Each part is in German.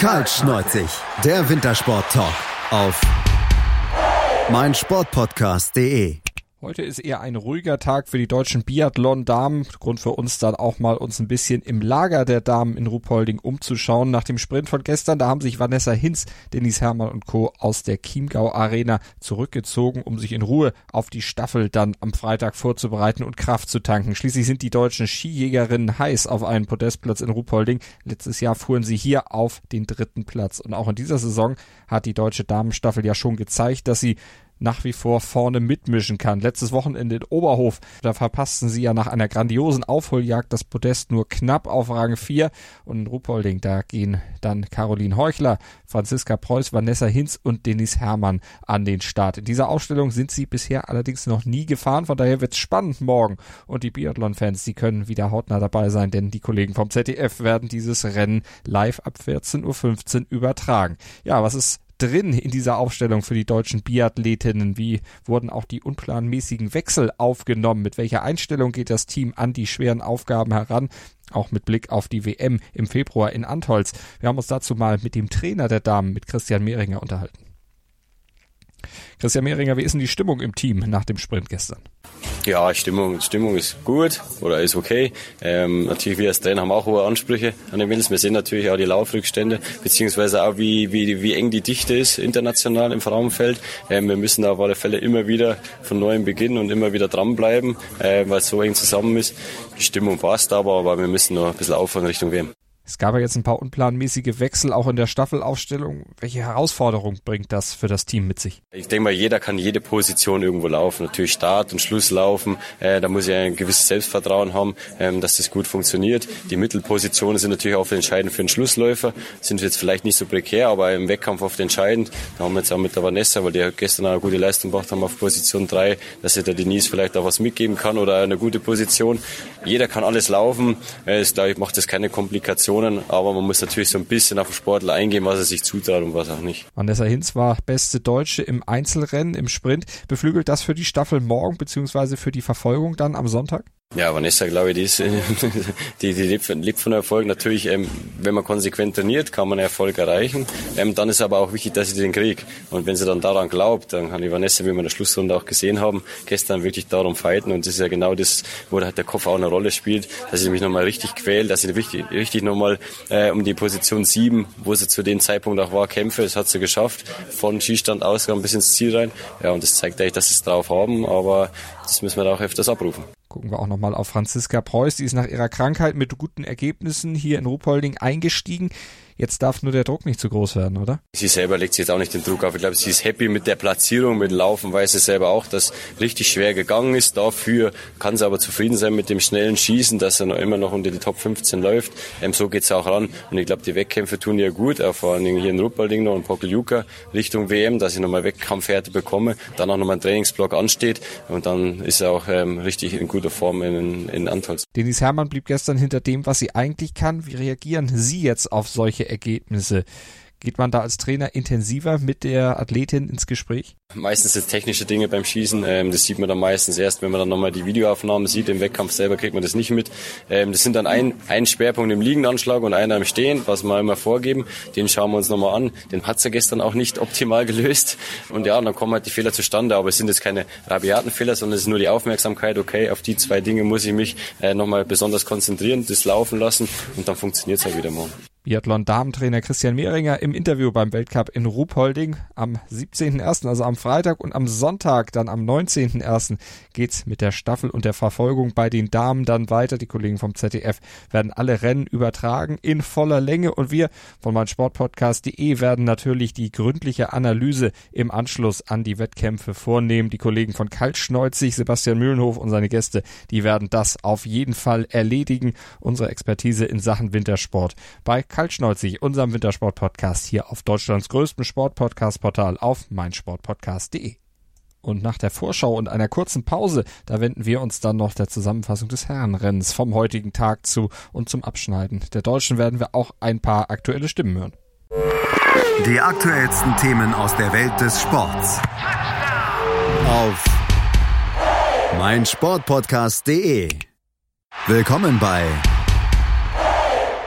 Kaltschneuzig, der Wintersport-Talk auf meinsportpodcast.de. Heute ist eher ein ruhiger Tag für die deutschen Biathlon-Damen. Grund für uns dann auch mal uns ein bisschen im Lager der Damen in Ruhpolding umzuschauen. Nach dem Sprint von gestern, da haben sich Vanessa Hinz, Denise Hermann und Co. aus der Chiemgau Arena zurückgezogen, um sich in Ruhe auf die Staffel dann am Freitag vorzubereiten und Kraft zu tanken. Schließlich sind die deutschen Skijägerinnen heiß auf einen Podestplatz in Ruhpolding. Letztes Jahr fuhren sie hier auf den dritten Platz. Und auch in dieser Saison hat die deutsche Damenstaffel ja schon gezeigt, dass sie nach wie vor vorne mitmischen kann. Letztes Wochenende in Oberhof, da verpassten sie ja nach einer grandiosen Aufholjagd das Podest nur knapp auf Rang 4 und in Ruhpolding, da gehen dann Caroline Heuchler, Franziska Preuß, Vanessa Hinz und Denise Herrmann an den Start. In dieser Ausstellung sind sie bisher allerdings noch nie gefahren, von daher wird's spannend morgen und die Biathlon-Fans, die können wieder hautnah dabei sein, denn die Kollegen vom ZDF werden dieses Rennen live ab 14.15 Uhr übertragen. Ja, was ist drin in dieser Aufstellung für die deutschen Biathletinnen? Wie wurden auch die unplanmäßigen Wechsel aufgenommen? Mit welcher Einstellung geht das Team an die schweren Aufgaben heran? Auch mit Blick auf die WM im Februar in Antholz. Wir haben uns dazu mal mit dem Trainer der Damen, mit Christian Mehringer, unterhalten. Christian Mehringer, wie ist denn die Stimmung im Team nach dem Sprint gestern? Ja, Stimmung, Stimmung ist gut oder ist okay. Ähm, natürlich, wir als Trainer haben auch hohe Ansprüche an den Mädels. Wir sehen natürlich auch die Laufrückstände, beziehungsweise auch wie, wie, wie eng die Dichte ist international im Frauenfeld. Ähm, wir müssen da auf alle Fälle immer wieder von neuem beginnen und immer wieder dranbleiben, äh, weil es so eng zusammen ist. Die Stimmung passt aber, aber wir müssen noch ein bisschen auffahren Richtung WM. Es gab ja jetzt ein paar unplanmäßige Wechsel auch in der Staffelaufstellung. Welche Herausforderung bringt das für das Team mit sich? Ich denke mal, jeder kann jede Position irgendwo laufen. Natürlich Start und Schluss laufen. Äh, da muss ich ein gewisses Selbstvertrauen haben, ähm, dass das gut funktioniert. Die Mittelpositionen sind natürlich auch entscheidend für den Schlussläufer. Sind jetzt vielleicht nicht so prekär, aber im Wettkampf oft entscheidend. Da haben wir jetzt auch mit der Vanessa, weil die gestern eine gute Leistung gebracht haben auf Position 3, dass sie der Denise vielleicht auch was mitgeben kann oder eine gute Position. Jeder kann alles laufen. Äh, das, glaube ich, macht das keine Komplikation Positionen, aber man muss natürlich so ein bisschen auf den Sportler eingehen, was er sich zutraut und was auch nicht. Vanessa Hinz war beste Deutsche im Einzelrennen, im Sprint. Beflügelt das für die Staffel morgen beziehungsweise für die Verfolgung dann am Sonntag? Ja, Vanessa, glaube ich, die, ist, die, die lebt, lebt von Erfolg. Natürlich, ähm, wenn man konsequent trainiert, kann man Erfolg erreichen. Ähm, dann ist aber auch wichtig, dass sie den kriegt. Und wenn sie dann daran glaubt, dann kann die Vanessa, wie wir in der Schlussrunde auch gesehen haben, gestern wirklich darum fighten. Und das ist ja genau das, wo halt der Kopf auch eine Rolle spielt, dass sie mich nochmal richtig quält, dass sie richtig, richtig nochmal äh, um die Position 7, wo sie zu dem Zeitpunkt auch war, kämpfe. Das hat sie geschafft. Von Skistand aus bis ins Ziel rein. Ja, und das zeigt eigentlich, dass sie es drauf haben. Aber das müssen wir da auch öfters abrufen. Gucken wir auch nochmal auf Franziska Preuß. Die ist nach ihrer Krankheit mit guten Ergebnissen hier in Ruhpolding eingestiegen. Jetzt darf nur der Druck nicht zu groß werden, oder? Sie selber legt sich jetzt auch nicht den Druck auf. Ich glaube, sie ist happy mit der Platzierung, mit dem Laufen, weiß sie selber auch, dass richtig schwer gegangen ist. Dafür kann sie aber zufrieden sein mit dem schnellen Schießen, dass er noch immer noch unter die Top 15 läuft. Ähm, so geht's auch ran. Und ich glaube, die Wettkämpfe tun ihr gut, auch vor allem hier in Ruppolding noch und Pokeljuka Richtung WM, dass ich nochmal Wettkampfhärte bekomme, dann auch nochmal ein Trainingsblock ansteht und dann ist er auch ähm, richtig in guter Form in, in Antolz. Denise Hermann blieb gestern hinter dem, was sie eigentlich kann. Wie reagieren Sie jetzt auf solche Ergebnisse. Geht man da als Trainer intensiver mit der Athletin ins Gespräch? Meistens sind technische Dinge beim Schießen. Ähm, das sieht man dann meistens erst, wenn man dann nochmal die Videoaufnahmen sieht. Im Wettkampf selber kriegt man das nicht mit. Ähm, das sind dann ein, ein Schwerpunkt im Liegendanschlag und einer im Stehen, was wir immer vorgeben. Den schauen wir uns nochmal an. Den hat sie gestern auch nicht optimal gelöst. Und ja, dann kommen halt die Fehler zustande. Aber es sind jetzt keine rabiaten Fehler, sondern es ist nur die Aufmerksamkeit. Okay, auf die zwei Dinge muss ich mich äh, nochmal besonders konzentrieren, das laufen lassen und dann funktioniert es halt wieder morgen. Biathlon-Damentrainer Christian Mehringer im Interview beim Weltcup in Ruhpolding am 17.01., also am Freitag und am Sonntag, dann am 19.01. geht's mit der Staffel und der Verfolgung bei den Damen dann weiter. Die Kollegen vom ZDF werden alle Rennen übertragen in voller Länge und wir von meinsportpodcast.de werden natürlich die gründliche Analyse im Anschluss an die Wettkämpfe vornehmen. Die Kollegen von Kaltschneuzig, Sebastian Mühlenhof und seine Gäste, die werden das auf jeden Fall erledigen. Unsere Expertise in Sachen Wintersport bei Kaltschneuzig, unserem Wintersport-Podcast hier auf Deutschlands größtem Sport-Podcast-Portal auf meinsportpodcast.de. Und nach der Vorschau und einer kurzen Pause, da wenden wir uns dann noch der Zusammenfassung des Herrenrennens vom heutigen Tag zu und zum Abschneiden. Der Deutschen werden wir auch ein paar aktuelle Stimmen hören. Die aktuellsten Themen aus der Welt des Sports. Auf meinsportpodcast.de. Willkommen bei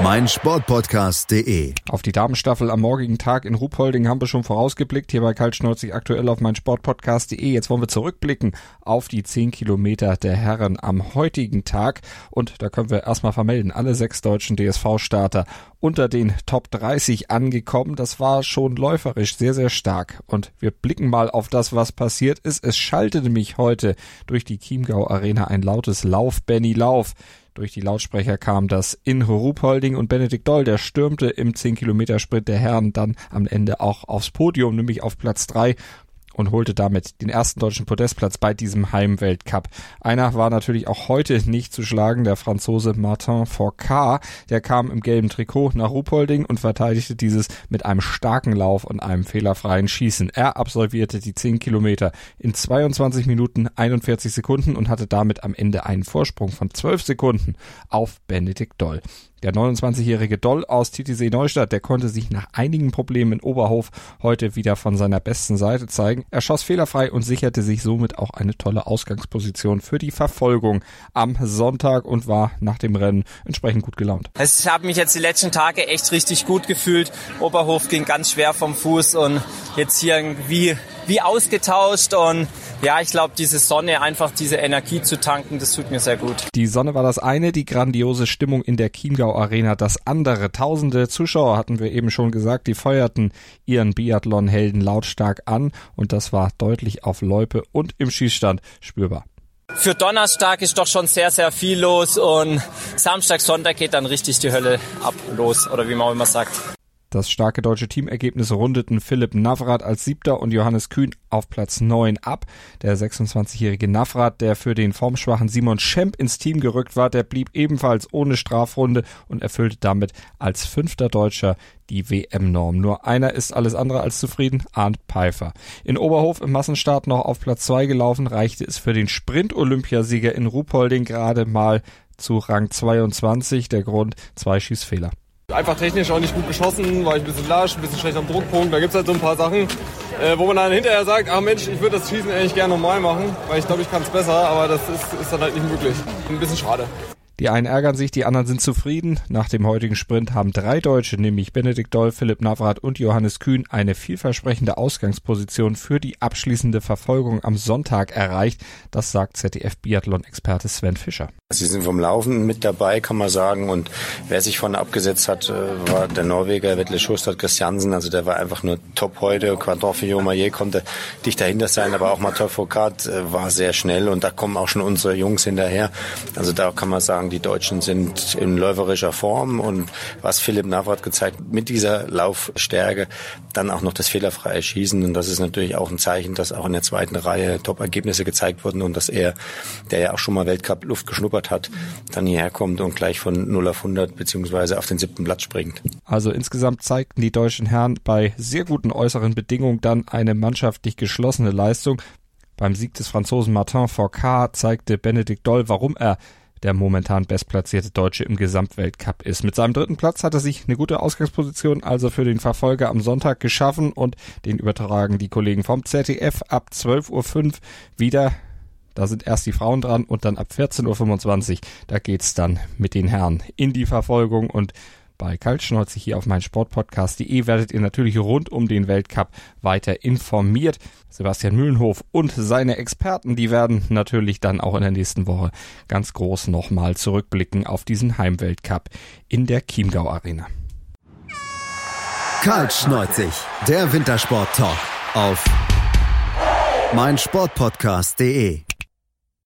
mein Sportpodcast.de. Auf die Damenstaffel am morgigen Tag in Ruhpolding haben wir schon vorausgeblickt. Hier bei Kaltschneuzig aktuell auf mein Sportpodcast.de. Jetzt wollen wir zurückblicken auf die 10 Kilometer der Herren am heutigen Tag. Und da können wir erstmal vermelden, alle sechs deutschen DSV-Starter unter den Top 30 angekommen. Das war schon läuferisch sehr, sehr stark. Und wir blicken mal auf das, was passiert ist. Es schaltete mich heute durch die Chiemgau Arena ein lautes Lauf, Benny Lauf. Durch die Lautsprecher kam das in Ruhpolding und Benedikt Doll, der stürmte im 10 Kilometer Sprint der Herren dann am Ende auch aufs Podium, nämlich auf Platz 3 und holte damit den ersten deutschen Podestplatz bei diesem Heimweltcup. Einer war natürlich auch heute nicht zu schlagen, der Franzose Martin Fourcade. Der kam im gelben Trikot nach Ruhpolding und verteidigte dieses mit einem starken Lauf und einem fehlerfreien Schießen. Er absolvierte die 10 Kilometer in 22 Minuten 41 Sekunden und hatte damit am Ende einen Vorsprung von 12 Sekunden auf Benedikt Doll. Der 29-jährige Doll aus Titisee Neustadt, der konnte sich nach einigen Problemen in Oberhof heute wieder von seiner besten Seite zeigen. Er schoss fehlerfrei und sicherte sich somit auch eine tolle Ausgangsposition für die Verfolgung am Sonntag und war nach dem Rennen entsprechend gut gelaunt. Ich habe mich jetzt die letzten Tage echt richtig gut gefühlt. Oberhof ging ganz schwer vom Fuß und jetzt hier irgendwie wie ausgetauscht und ja, ich glaube, diese Sonne, einfach diese Energie zu tanken, das tut mir sehr gut. Die Sonne war das eine, die grandiose Stimmung in der Chiemgau Arena das andere. Tausende Zuschauer hatten wir eben schon gesagt, die feuerten ihren Biathlon-Helden lautstark an und das war deutlich auf Loipe und im Schießstand spürbar. Für Donnerstag ist doch schon sehr, sehr viel los und Samstag, Sonntag geht dann richtig die Hölle ab los oder wie man auch immer sagt. Das starke deutsche Teamergebnis rundeten Philipp Navrat als Siebter und Johannes Kühn auf Platz 9 ab. Der 26-jährige Navrat, der für den formschwachen Simon Schemp ins Team gerückt war, der blieb ebenfalls ohne Strafrunde und erfüllte damit als fünfter Deutscher die WM-Norm. Nur einer ist alles andere als zufrieden, Arndt Pfeiffer. In Oberhof im Massenstart noch auf Platz 2 gelaufen, reichte es für den Sprint-Olympiasieger in Ruhpolding gerade mal zu Rang 22. Der Grund, zwei Schießfehler. Einfach technisch auch nicht gut geschossen, war ich ein bisschen lasch, ein bisschen schlecht am Druckpunkt. Da gibt es halt so ein paar Sachen, äh, wo man dann hinterher sagt, ach Mensch, ich würde das Schießen eigentlich gerne normal machen, weil ich glaube, ich kann es besser, aber das ist, ist dann halt nicht möglich. Ein bisschen schade. Die einen ärgern sich, die anderen sind zufrieden. Nach dem heutigen Sprint haben drei Deutsche, nämlich Benedikt Doll, Philipp Navrat und Johannes Kühn, eine vielversprechende Ausgangsposition für die abschließende Verfolgung am Sonntag erreicht. Das sagt ZDF-Biathlon-Experte Sven Fischer. Sie sind vom Laufen mit dabei, kann man sagen. Und wer sich vorne abgesetzt hat, äh, war der Norweger Wettle Schustad Christiansen. Also der war einfach nur top heute. Quadron Maillet konnte dicht dahinter sein, aber auch Mathieu Foucault äh, war sehr schnell. Und da kommen auch schon unsere Jungs hinterher. Also da kann man sagen, die Deutschen sind in läuferischer Form und was Philipp Navrat gezeigt mit dieser Laufstärke, dann auch noch das fehlerfreie Schießen und das ist natürlich auch ein Zeichen, dass auch in der zweiten Reihe Top-Ergebnisse gezeigt wurden und dass er, der ja auch schon mal Weltcup Luft geschnuppert hat, dann hierher kommt und gleich von 0 auf 100 beziehungsweise auf den siebten Platz springt. Also insgesamt zeigten die deutschen Herren bei sehr guten äußeren Bedingungen dann eine mannschaftlich geschlossene Leistung. Beim Sieg des Franzosen Martin Fourcade zeigte Benedikt Doll, warum er der momentan bestplatzierte Deutsche im Gesamtweltcup ist. Mit seinem dritten Platz hat er sich eine gute Ausgangsposition also für den Verfolger am Sonntag geschaffen und den übertragen die Kollegen vom ZDF ab 12.05 Uhr wieder. Da sind erst die Frauen dran und dann ab 14.25 Uhr, da geht's dann mit den Herren in die Verfolgung und bei Kaltschnäuze hier auf meinsportpodcast.de werdet ihr natürlich rund um den Weltcup weiter informiert. Sebastian Mühlenhof und seine Experten, die werden natürlich dann auch in der nächsten Woche ganz groß nochmal zurückblicken auf diesen Heimweltcup in der Chiemgau Arena. Kaltschneuzig, der Wintersport-Talk auf meinsportpodcast.de